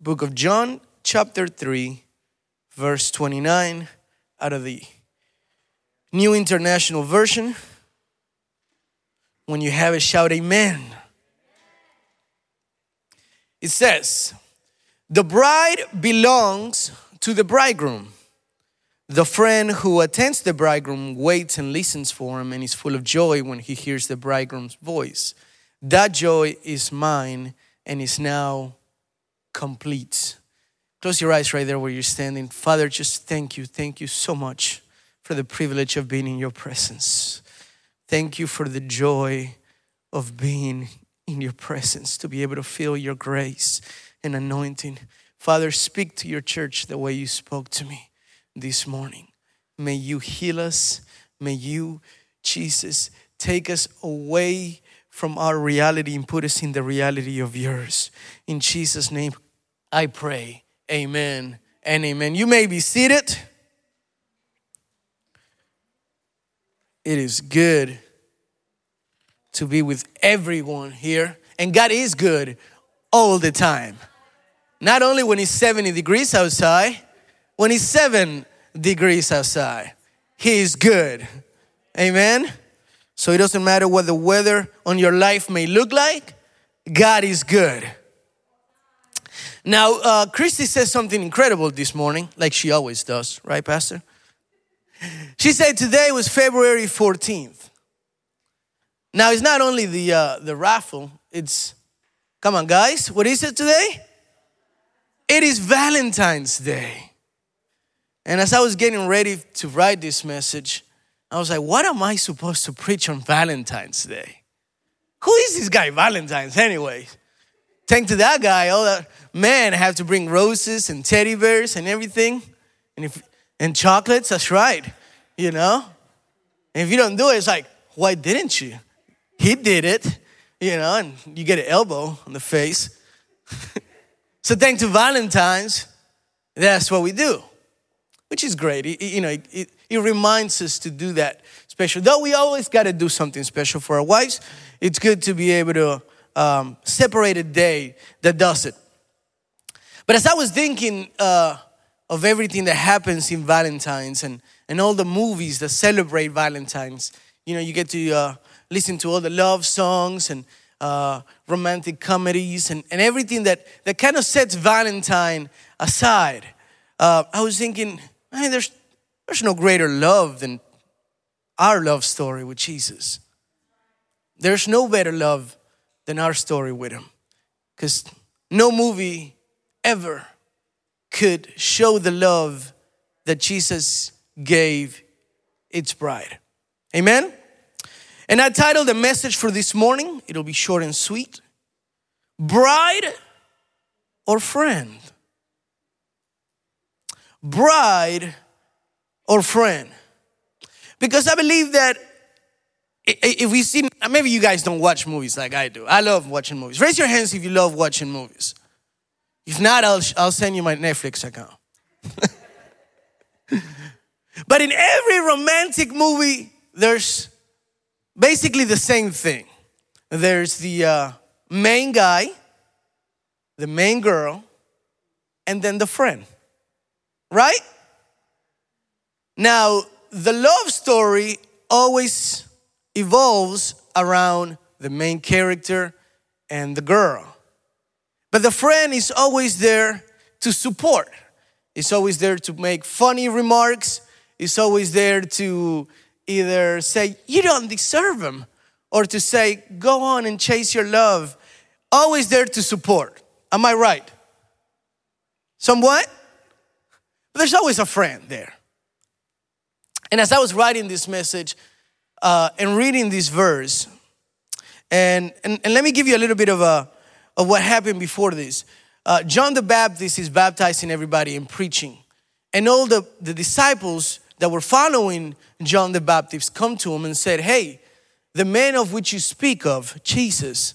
book of John, chapter 3, verse 29, out of the New International Version. When you have it, shout amen. It says, The bride belongs to the bridegroom. The friend who attends the bridegroom waits and listens for him and is full of joy when he hears the bridegroom's voice. That joy is mine and is now complete. Close your eyes right there where you're standing. Father, just thank you. Thank you so much for the privilege of being in your presence. Thank you for the joy of being in your presence, to be able to feel your grace and anointing. Father, speak to your church the way you spoke to me this morning. May you heal us. May you, Jesus, take us away from our reality and put us in the reality of yours. In Jesus' name, I pray. Amen and amen. You may be seated. It is good to be with everyone here. And God is good all the time. Not only when it's 70 degrees outside, when it's 7 degrees outside, He is good. Amen. So it doesn't matter what the weather on your life may look like, God is good. Now, uh, Christy says something incredible this morning, like she always does, right, Pastor? She said today was February 14th. Now, it's not only the, uh, the raffle, it's, come on, guys, what is it today? It is Valentine's Day. And as I was getting ready to write this message, I was like, what am I supposed to preach on Valentine's Day? Who is this guy, Valentine's, anyway? Thank to that guy, all that man I have to bring roses and teddy bears and everything, and if and chocolates. That's right, you know. And if you don't do it, it's like, why didn't you? He did it, you know, and you get an elbow on the face. so thank to Valentine's, that's what we do, which is great. It, you know, it, it, it reminds us to do that special. Though we always got to do something special for our wives, it's good to be able to um, separate a day that does it. But as I was thinking uh, of everything that happens in Valentine's and, and all the movies that celebrate Valentine's, you know, you get to uh, listen to all the love songs and uh, romantic comedies and, and everything that, that kind of sets Valentine aside. Uh, I was thinking, man, there's, there's no greater love than our love story with Jesus. There's no better love than our story with Him. Because no movie ever could show the love that Jesus gave its bride. Amen? And I titled the message for this morning, it'll be short and sweet Bride or Friend? Bride or Friend? Because I believe that if we see, maybe you guys don't watch movies like I do. I love watching movies. Raise your hands if you love watching movies. If not, I'll, I'll send you my Netflix account. but in every romantic movie, there's basically the same thing. There's the uh, main guy, the main girl, and then the friend. Right? Now, the love story always evolves around the main character and the girl. But the friend is always there to support. It's always there to make funny remarks. It's always there to either say, You don't deserve them, or to say, Go on and chase your love. Always there to support. Am I right? Somewhat? But there's always a friend there. And as I was writing this message uh, and reading this verse, and, and, and let me give you a little bit of, a, of what happened before this. Uh, John the Baptist is baptizing everybody and preaching. And all the, the disciples that were following John the Baptist come to him and said, Hey, the man of which you speak of, Jesus,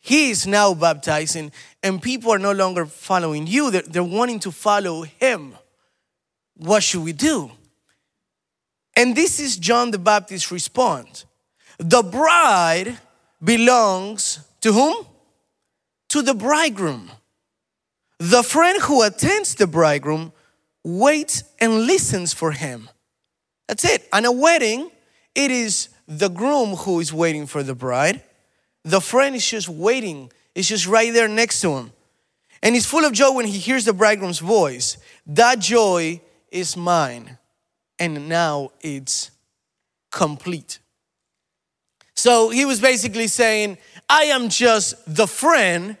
he is now baptizing, and people are no longer following you. They're, they're wanting to follow him. What should we do? And this is John the Baptist's response The bride belongs to whom? To the bridegroom. The friend who attends the bridegroom waits and listens for him. That's it. On a wedding, it is the groom who is waiting for the bride. The friend is just waiting, it's just right there next to him. And he's full of joy when he hears the bridegroom's voice. That joy is mine. And now it's complete. So he was basically saying, I am just the friend.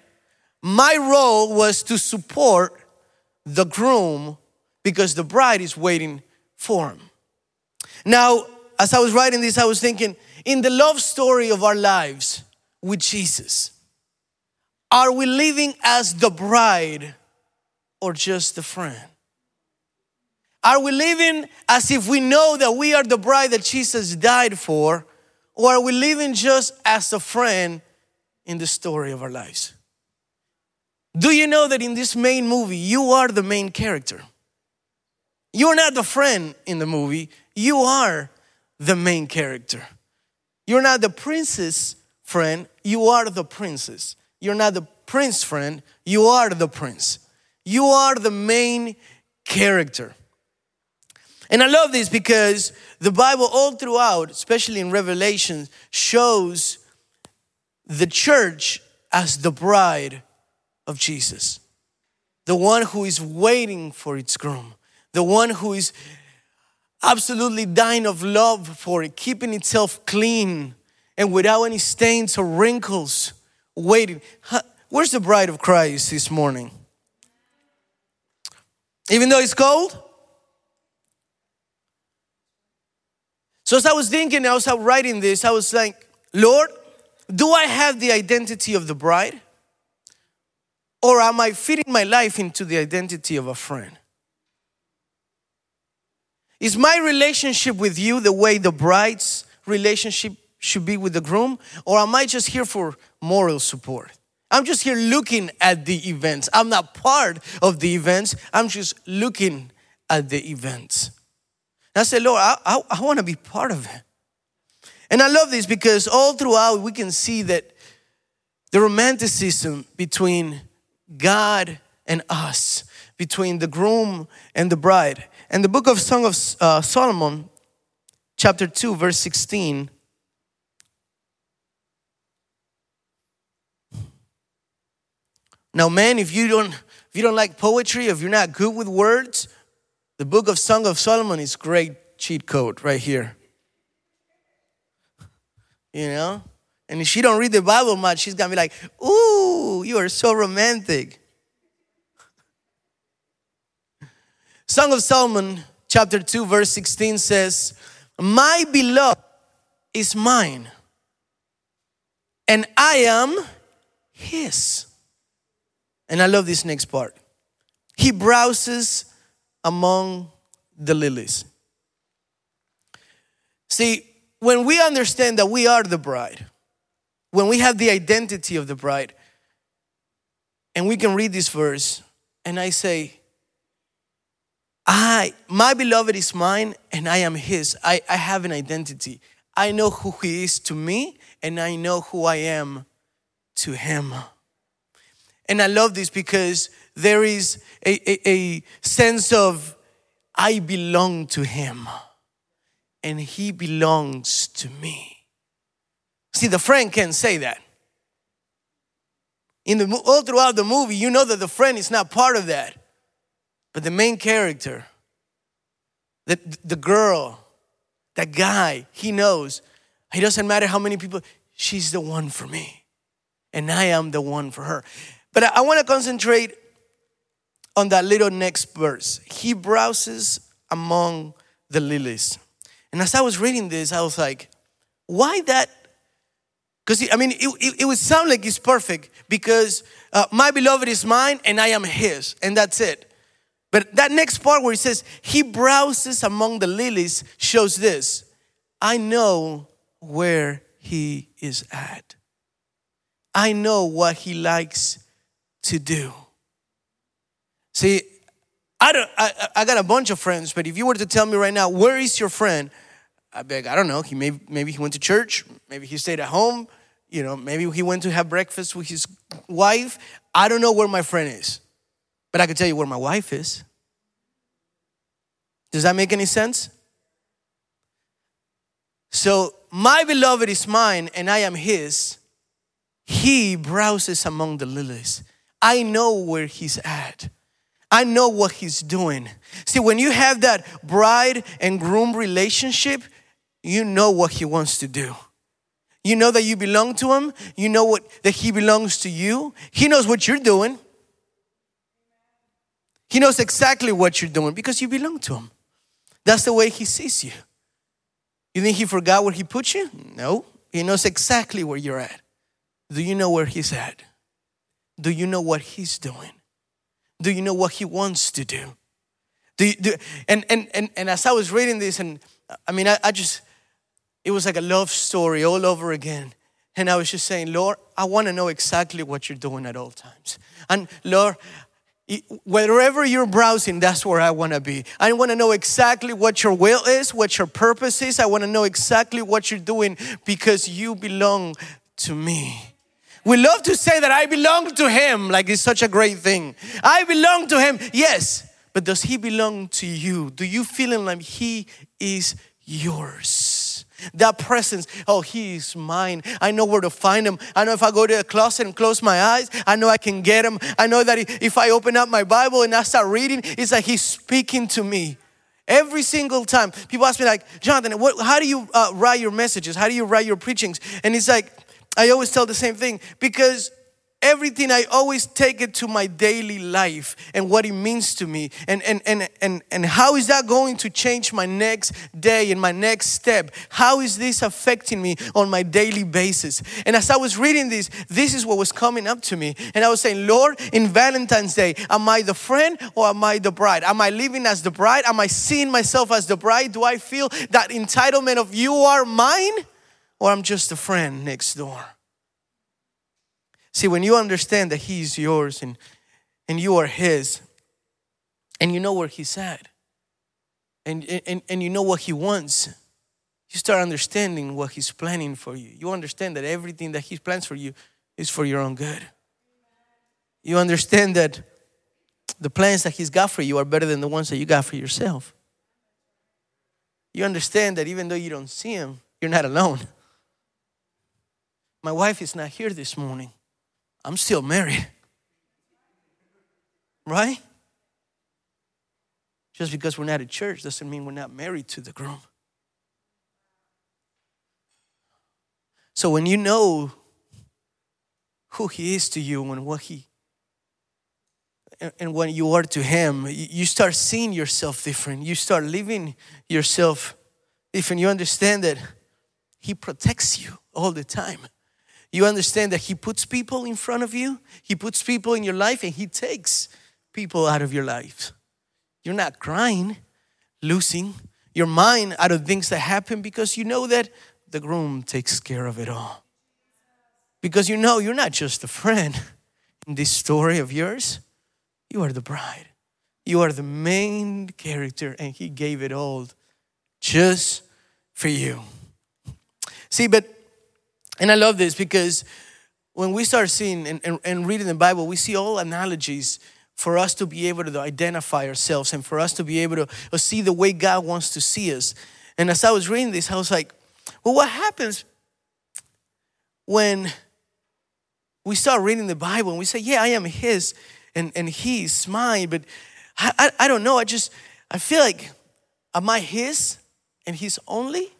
My role was to support the groom because the bride is waiting for him. Now, as I was writing this, I was thinking in the love story of our lives with Jesus, are we living as the bride or just the friend? Are we living as if we know that we are the bride that Jesus died for, or are we living just as a friend in the story of our lives? Do you know that in this main movie, you are the main character? You're not the friend in the movie, you are the main character. You're not the princess friend, you are the princess. You're not the prince friend, you are the prince. You are the main character. And I love this because the Bible, all throughout, especially in Revelation, shows the church as the bride of Jesus, the one who is waiting for its groom, the one who is absolutely dying of love for it, keeping itself clean and without any stains or wrinkles, waiting. Where's the bride of Christ this morning? Even though it's cold? So, as I was thinking, I was writing this, I was like, Lord, do I have the identity of the bride? Or am I fitting my life into the identity of a friend? Is my relationship with you the way the bride's relationship should be with the groom? Or am I just here for moral support? I'm just here looking at the events. I'm not part of the events, I'm just looking at the events. I said, Lord, I, I, I want to be part of it. And I love this because all throughout we can see that the romanticism between God and us, between the groom and the bride. And the book of Song of uh, Solomon, chapter 2, verse 16. Now, man, if you don't if you don't like poetry, if you're not good with words, the book of Song of Solomon is great cheat code right here. You know? And if she don't read the Bible much, she's gonna be like, ooh, you are so romantic. Song of Solomon, chapter 2, verse 16 says, My beloved is mine, and I am his. And I love this next part. He browses among the lilies. See, when we understand that we are the bride, when we have the identity of the bride, and we can read this verse, and I say, I, my beloved is mine and I am his. I, I have an identity. I know who he is to me and I know who I am to him. And I love this because there is a, a, a sense of I belong to him and he belongs to me. See, the friend can't say that. In the, all throughout the movie, you know that the friend is not part of that. But the main character, the, the girl, that guy, he knows. It doesn't matter how many people, she's the one for me. And I am the one for her. But I, want to concentrate on that little next verse. He browses among the lilies. And as I was reading this, I was like, why that? Because I mean, it, it, it, would sound like it's perfect because uh, my beloved is mine and I am his, and that's it. But that next part where he says, He browses among the lilies shows this I know where he is at. I know what he likes to do. See, I, don't, I, I got a bunch of friends, but if you were to tell me right now, where is your friend? I'd be like, I don't know. He may, maybe he went to church. Maybe he stayed at home. You know, maybe he went to have breakfast with his wife. I don't know where my friend is. but I can tell you where my wife is. Does that make any sense? So, my beloved is mine and I am his. He browses among the lilies. I know where he's at. I know what he's doing. See, when you have that bride and groom relationship, you know what he wants to do. You know that you belong to him. You know what that he belongs to you. He knows what you're doing. He knows exactly what you're doing because you belong to him. That's the way he sees you. You think he forgot where he put you? No. He knows exactly where you're at. Do you know where he's at? Do you know what he's doing? Do you know what he wants to do? Do you, do, and, and, and, and as I was reading this, and I mean, I, I just, it was like a love story all over again. And I was just saying, Lord, I want to know exactly what you're doing at all times. And Lord, wherever you're browsing, that's where I want to be. I want to know exactly what your will is, what your purpose is. I want to know exactly what you're doing because you belong to me. We love to say that I belong to Him, like it's such a great thing. I belong to Him, yes, but does He belong to you? Do you feel like He is yours? That presence, oh, He is mine. I know where to find Him. I know if I go to a closet and close my eyes, I know I can get Him. I know that if I open up my Bible and I start reading, it's like He's speaking to me. Every single time, people ask me like, Jonathan, what, how do you uh, write your messages? How do you write your preachings? And it's like, I always tell the same thing because everything I always take it to my daily life and what it means to me. And and and and, and how is that going to change my next day and my next step? How is this affecting me on my daily basis? And as I was reading this this is what was coming up to me. And I was saying Lord in Valentine's Day am I the friend or am I the bride? Am I living as the bride? Am I seeing myself as the bride? Do I feel that entitlement of you are mine or I'm just a friend next door. See, when you understand that He's yours and, and you are His, and you know where He's at, and, and, and you know what He wants, you start understanding what He's planning for you. You understand that everything that He plans for you is for your own good. You understand that the plans that He's got for you are better than the ones that you got for yourself. You understand that even though you don't see Him, you're not alone. My wife is not here this morning. I'm still married. Right? Just because we're not at church doesn't mean we're not married to the groom. So when you know who he is to you and what he and when you are to him, you start seeing yourself different. You start living yourself different. You understand that he protects you all the time. You understand that He puts people in front of you, He puts people in your life, and He takes people out of your life. You're not crying, losing your mind out of things that happen because you know that the groom takes care of it all. Because you know you're not just a friend in this story of yours, you are the bride. You are the main character, and He gave it all just for you. See, but and I love this because when we start seeing and, and, and, reading the Bible, we see all analogies for us to be able to identify ourselves and for us to be able to, see the way God wants to see us. And as I was reading this, I was like, well, what happens when we start reading the Bible and we say, yeah, I am His and, and He's mine, but I, I, I don't know. I just, I feel like, am I His and He's only?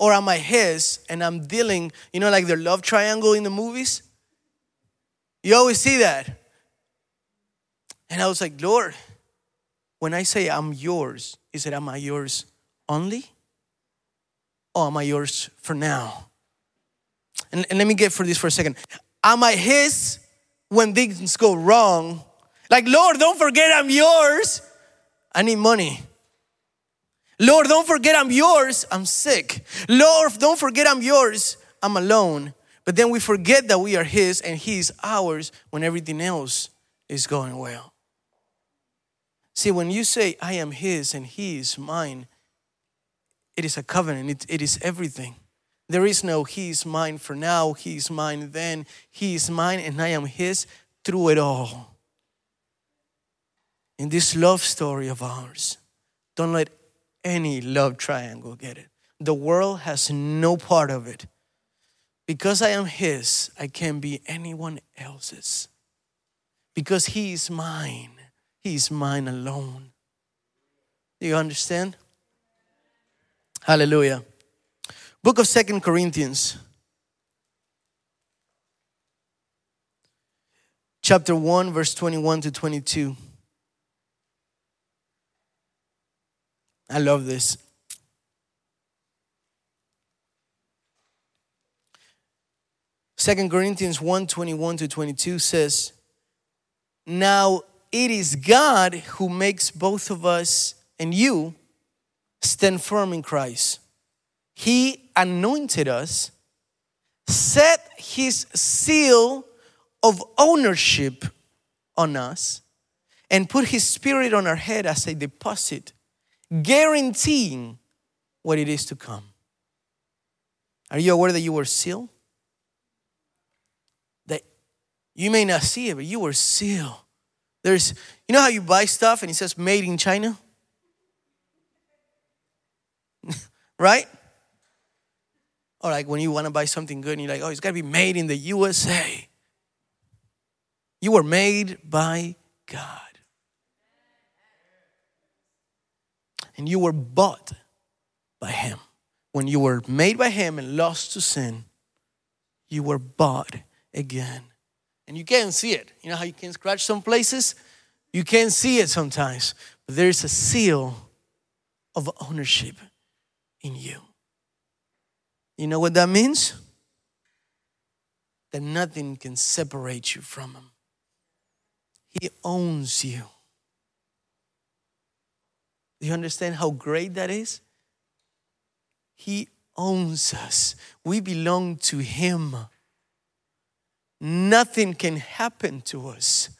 Or am I his and I'm dealing, you know, like the love triangle in the movies? You always see that. And I was like, Lord, when I say I'm yours, is it am I yours only? Or am I yours for now? And, and let me get for this for a second. Am I his when things go wrong? Like, Lord, don't forget I'm yours. I need money. Lord, don't forget I'm yours, I'm sick. Lord, don't forget I'm yours, I'm alone. But then we forget that we are His and He is ours when everything else is going well. See, when you say, I am His and He is mine, it is a covenant, it, it is everything. There is no He is mine for now, He is mine then, He is mine, and I am His through it all. in this love story of ours. Don't let any love triangle get it. The world has no part of it. Because I am His, I can't be anyone else's. Because He is mine, He is mine alone. Do you understand? Hallelujah. Book of Second Corinthians. Chapter 1, verse 21 to 22. I love this. Second Corinthians 1 21 to 22 says, Now it is God who makes both of us and you stand firm in Christ. He anointed us, set his seal of ownership on us, and put his spirit on our head as a deposit, guaranteeing what it is to come. Are you aware that you were sealed? That you may not see it, but you were sealed. There's, you know how you buy stuff and it says made in China? right? Or like when you want to buy something good and you're like, oh, it's got to be made in the USA. You were made by God. And you were bought by Him. When you were made by Him and lost to sin, you were bought again. And you can't see it. You know how you can scratch some places? You can't see it sometimes. But there's a seal of ownership in you. You know what that means? That nothing can separate you from Him. He owns you. Do you understand how great that is? He owns us. We belong to Him. Nothing can happen to us.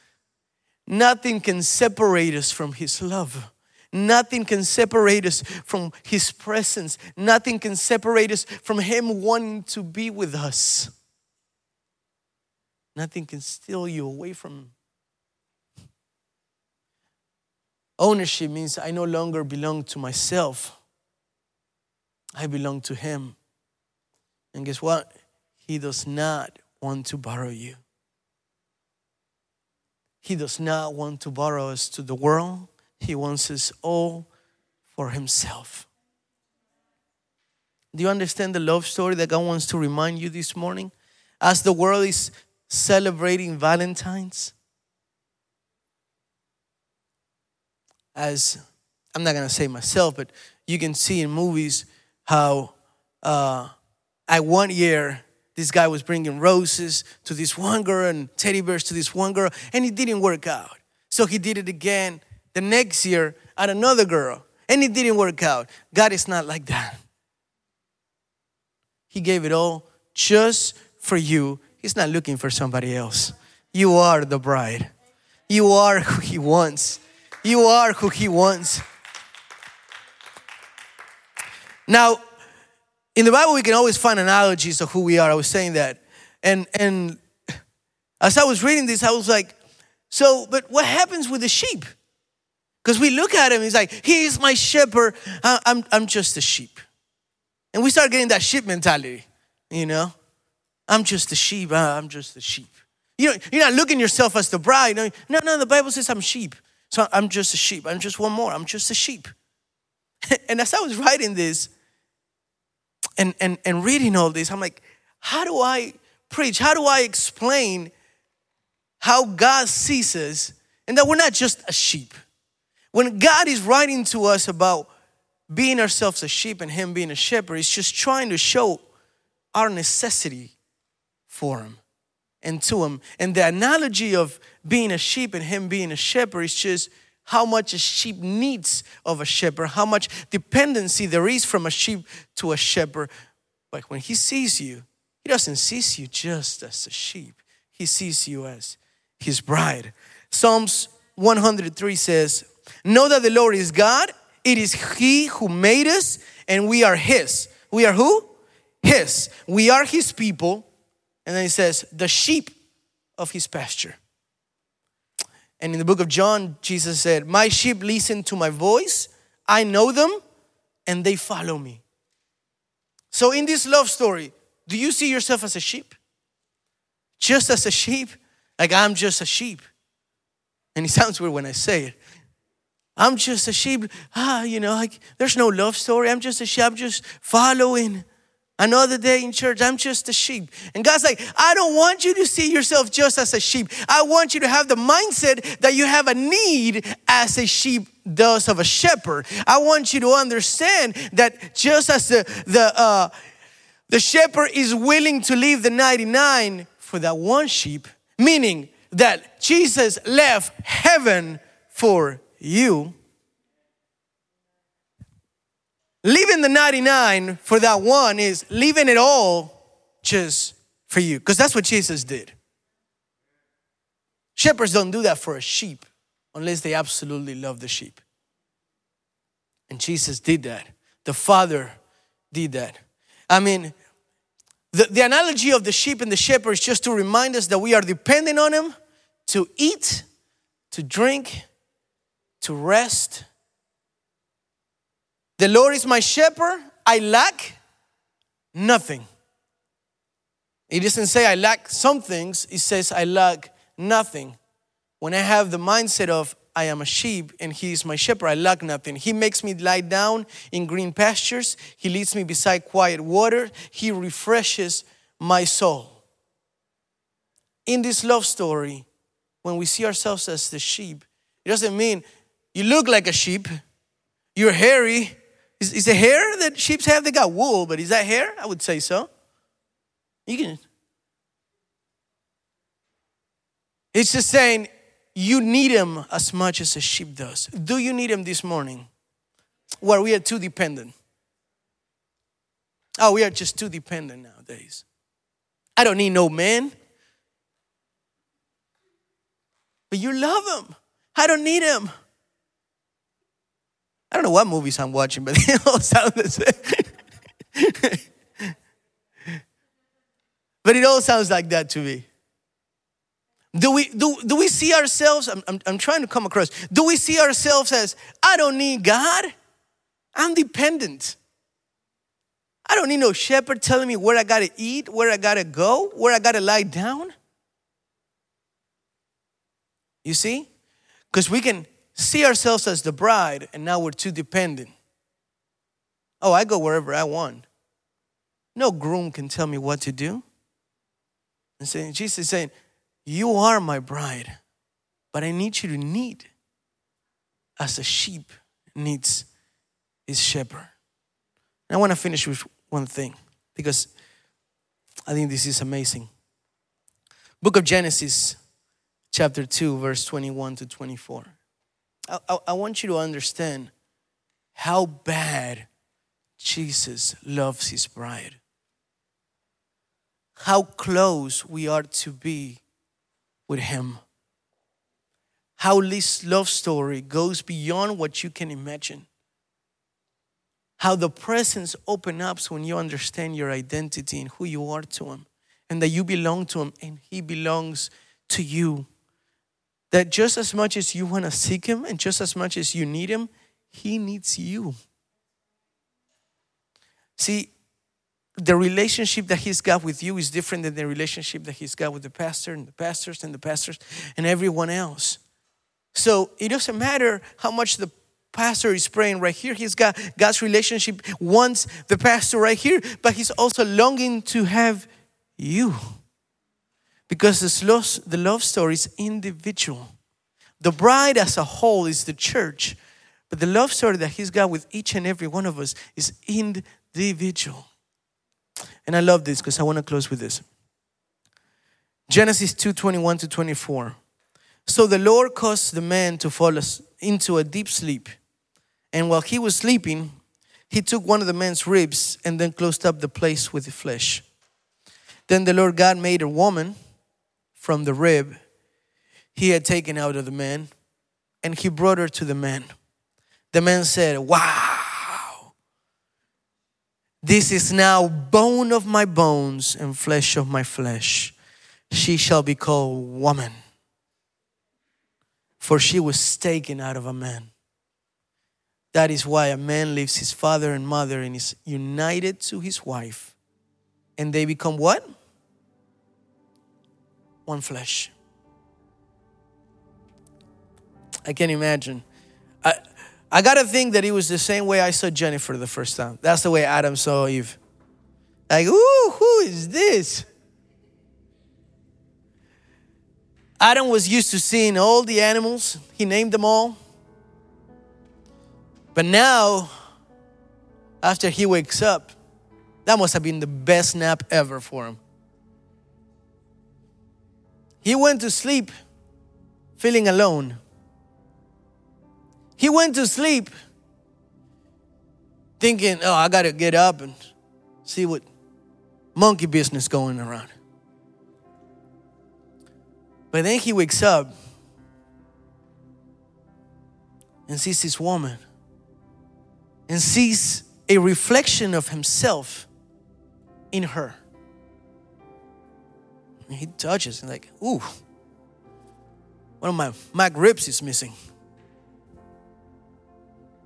Nothing can separate us from His love. Nothing can separate us from His presence. Nothing can separate us from Him wanting to be with us. Nothing can steal you away from Ownership means I no longer belong to myself, I belong to Him. And guess what? He does not want to borrow you. He does not want to borrow us to the world. He wants us all for Himself. Do you understand the love story that God wants to remind you this morning? As the world is celebrating Valentine's, as I'm not gonna say myself, but you can see in movies how uh, at one year this guy was bringing roses to this one girl and teddy bears to this one girl, and it didn't work out. So he did it again the next year at another girl, and it didn't work out. God is not like that. He gave it all just for you. He's not looking for somebody else. You are the bride. You are who He wants. You are who He wants. Now, in the Bible, we can always find analogies of who we are. I was saying that. And, and as I was reading this, I was like, so, but what happens with the sheep? Because we look at him, he's like, he is my shepherd, I'm, I'm just a sheep. And we start getting that sheep mentality, you know? I'm just a sheep, I'm just a sheep. You know, you're not looking yourself as the bride. No, no, the Bible says I'm sheep. So I'm just a sheep. I'm just one more. I'm just a sheep. and as I was writing this and, and, and reading all this, I'm like, how do I preach? How do I explain how God sees us and that we're not just a sheep? When God is writing to us about being ourselves a sheep and Him being a shepherd, He's just trying to show our necessity for Him and to him. And the analogy of being a sheep and him being a shepherd is just how much a sheep needs of a shepherd, how much dependency there is from a sheep to a shepherd. But when he sees you, he doesn't see you just as a sheep, he sees you as his bride. Psalms 103 says, Know that the Lord is God, it is he who made us, and we are his. We are who? His. We are his people and then he says, the sheep of his pasture. And in the book of John, Jesus said, My sheep listen to my voice, I know them, and they follow me. So, in this love story, do you see yourself as a sheep? Just as a sheep? Like, I'm just a sheep. And it sounds weird when I say it. I'm just a sheep. Ah, you know, like there's no love story. I'm just a sheep. I'm just following. Another day in church, I'm just a sheep. And God's like, I don't want you to see yourself just as a sheep. I want you to have the mindset that you have a need as a sheep does of a shepherd. I want you to understand that just as the, the, uh, the shepherd is willing to leave the 99 for that one sheep, meaning that Jesus left heaven for you. Leaving the 99 for that one is leaving it all just for you, because that's what Jesus did. Shepherds don't do that for a sheep unless they absolutely love the sheep. And Jesus did that. The Father did that. I mean, the, the analogy of the sheep and the shepherd is just to remind us that we are dependent on Him to eat, to drink, to rest. The Lord is my shepherd, I lack nothing. It doesn't say I lack some things, it says I lack nothing. When I have the mindset of I am a sheep and he is my shepherd, I lack nothing. He makes me lie down in green pastures, he leads me beside quiet water, he refreshes my soul. In this love story, when we see ourselves as the sheep, it doesn't mean you look like a sheep. You're hairy. Is, is the hair that sheep have? They got wool, but is that hair? I would say so. You can. It's just saying you need him as much as a sheep does. Do you need him this morning? Where we are too dependent. Oh, we are just too dependent nowadays. I don't need no man. But you love him. I don't need him. I don't know what movies I'm watching, but they all sound the same. but it all sounds like that to me. Do we, do, do we see ourselves? I'm, I'm, I'm trying to come across. Do we see ourselves as, I don't need God? I'm dependent. I don't need no shepherd telling me where I gotta eat, where I gotta go, where I gotta lie down. You see? Because we can see ourselves as the bride and now we're too dependent. Oh, I go wherever I want. No groom can tell me what to do. And saying, Jesus is saying, You are my bride, but I need you to need as a sheep needs his shepherd. And I want to finish with one thing because I think this is amazing. Book of Genesis, chapter 2, verse 21 to 24. I, I, want you to understand how bad Jesus loves his bride. How close we are to be with him. How this love story goes beyond what you can imagine. How the presence opens up when you understand your identity and who you are to him, and that you belong to him and he belongs to you that just as much as you want to seek Him and just as much as you need Him, He needs you. See, the relationship that He's got with you is different than the relationship that He's got with the pastor and the pastors and the pastors and everyone else. So it doesn't matter how much the pastor is praying right here. He's got God's relationship wants the pastor right here, but he's also longing to have you. Because the love story is individual. The bride as a whole is the church, but the love story that He's got with each and every one of us is individual. And I love this because I want to close with this. Genesis 2 21 to 24. So the Lord caused the man to fall into a deep sleep. And while he was sleeping, he took one of the man's ribs and then closed up the place with the flesh. Then the Lord God made a woman from the rib he had taken out of the man, and he brought her to the man. The man said, Wow, this is now bone of my bones and flesh of my flesh. She shall be called woman For she was taken out of a man. That is why a man leaves his father and mother and is united to his wife. And they become what? One flesh. I can't imagine. I, I gotta think that it was the same way I saw Jennifer the first time. That's the way Adam saw Eve. Like, ooh, who is this? Adam was used to seeing all the animals, he named them all. But now, after he wakes up, that must have been the best nap ever for him. He went to sleep feeling alone. He went to sleep thinking, oh, I got to get up and see what monkey business going around. But then he wakes up and sees this woman and sees a reflection of himself in her. And he touches and like, ooh, one of my mac ribs is missing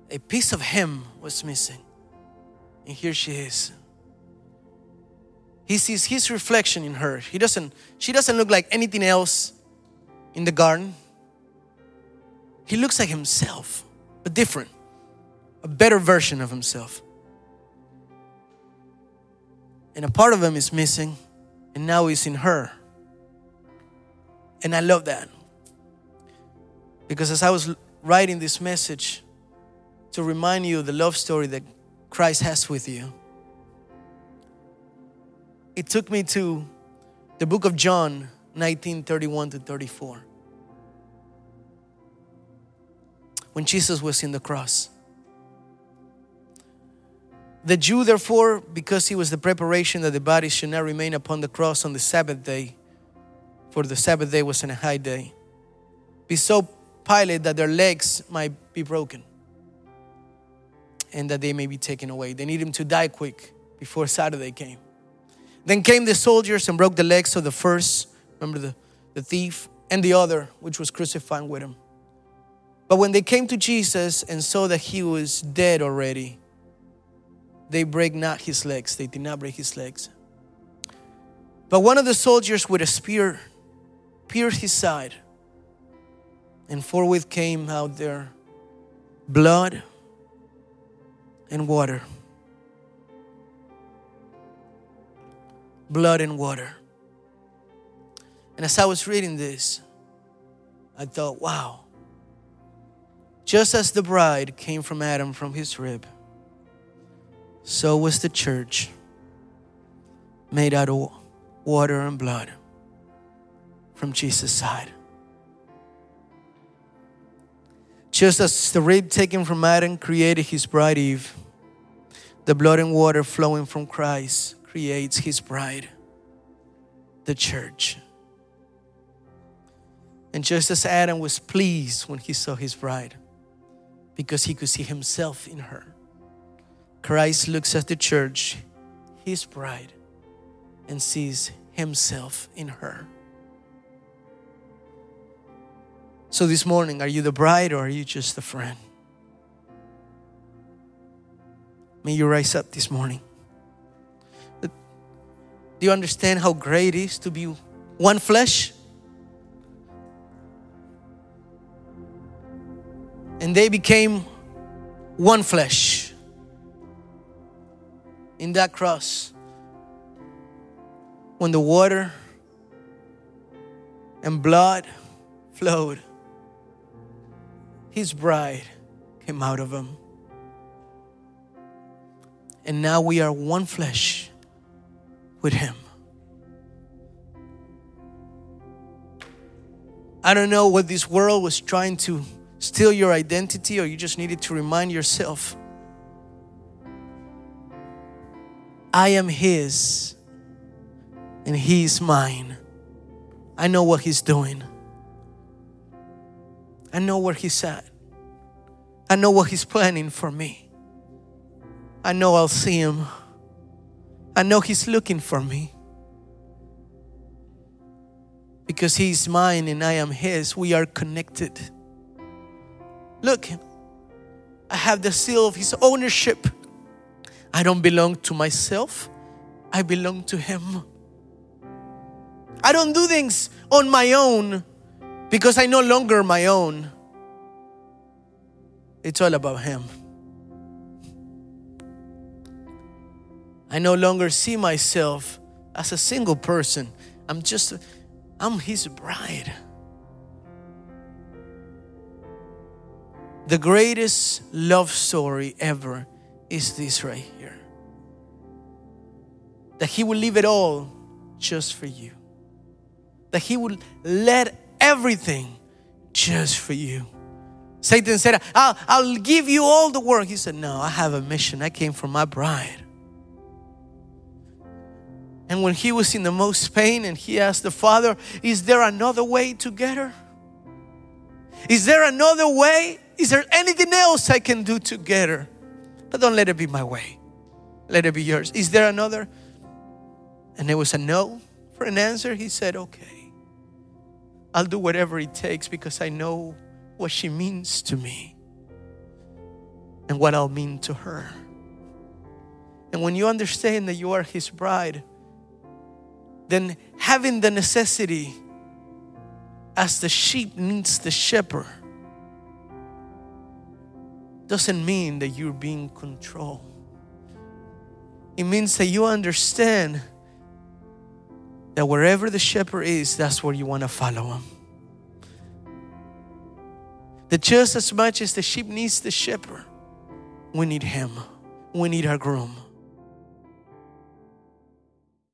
a piece of him was missing. And here she is. He sees his reflection in her. He doesn't, she doesn't look like anything else in the garden. He looks like himself, but different, a better version of himself. And a part of him is missing, and now it's in her. And I love that. Because as I was writing this message, to remind you the love story that Christ has with you. It took me to the book of John 19 31 to 34. When Jesus was in the cross. The Jew, therefore, because he was the preparation that the body should not remain upon the cross on the Sabbath day, for the Sabbath day was an high day, besought Pilate that their legs might be broken and that they may be taken away. They need him to die quick before Saturday came. Then came the soldiers and broke the legs of the first, remember the, the thief, and the other, which was crucified with him. But when they came to Jesus and saw that he was dead already, they break not his legs. They did not break his legs. But one of the soldiers with a spear pierced his side, and forthwith came out there blood and water. Blood and water. And as I was reading this, I thought, wow. Just as the bride came from Adam from his rib, so was the church made out of water and blood from Jesus' side. Just as the rib taken from Adam created his bride Eve, the blood and water flowing from Christ creates his bride, the church. And just as Adam was pleased when he saw his bride, because he could see himself in her, Christ looks at the church, his bride, and sees himself in her. So this morning, are you the bride or are you just the friend? May you rise up this morning. Do you understand how great it is to be one flesh? And they became one flesh in that cross. When the water and blood flowed his bride came out of him. And now we are one flesh with him. I don't know what this world was trying to steal your identity, or you just needed to remind yourself I am His and He is mine. I know what He's doing. I know where He's at. I know what He's planning for me. I know I'll see Him. I know He's looking for me. Because He's mine and I am His, we are connected. Look, I have the seal of his ownership. I don't belong to myself, I belong to him. I don't do things on my own because I no longer my own. It's all about him. I no longer see myself as a single person. I'm just, I'm his bride. The greatest love story ever is this right here that he will leave it all just for you, that he will let everything just for you. Satan said, I'll, I'll give you all the work. He said, No, I have a mission. I came for my bride. And when he was in the most pain and he asked the Father, Is there another way to get her? Is there another way? Is there anything else I can do to get her? But don't let it be my way. Let it be yours. Is there another? And there was a no for an answer. He said, Okay, I'll do whatever it takes because I know what she means to me and what I'll mean to her. And when you understand that you are his bride, then having the necessity as the sheep needs the shepherd doesn't mean that you're being controlled. It means that you understand that wherever the shepherd is, that's where you want to follow him. That just as much as the sheep needs the shepherd, we need him. We need our groom.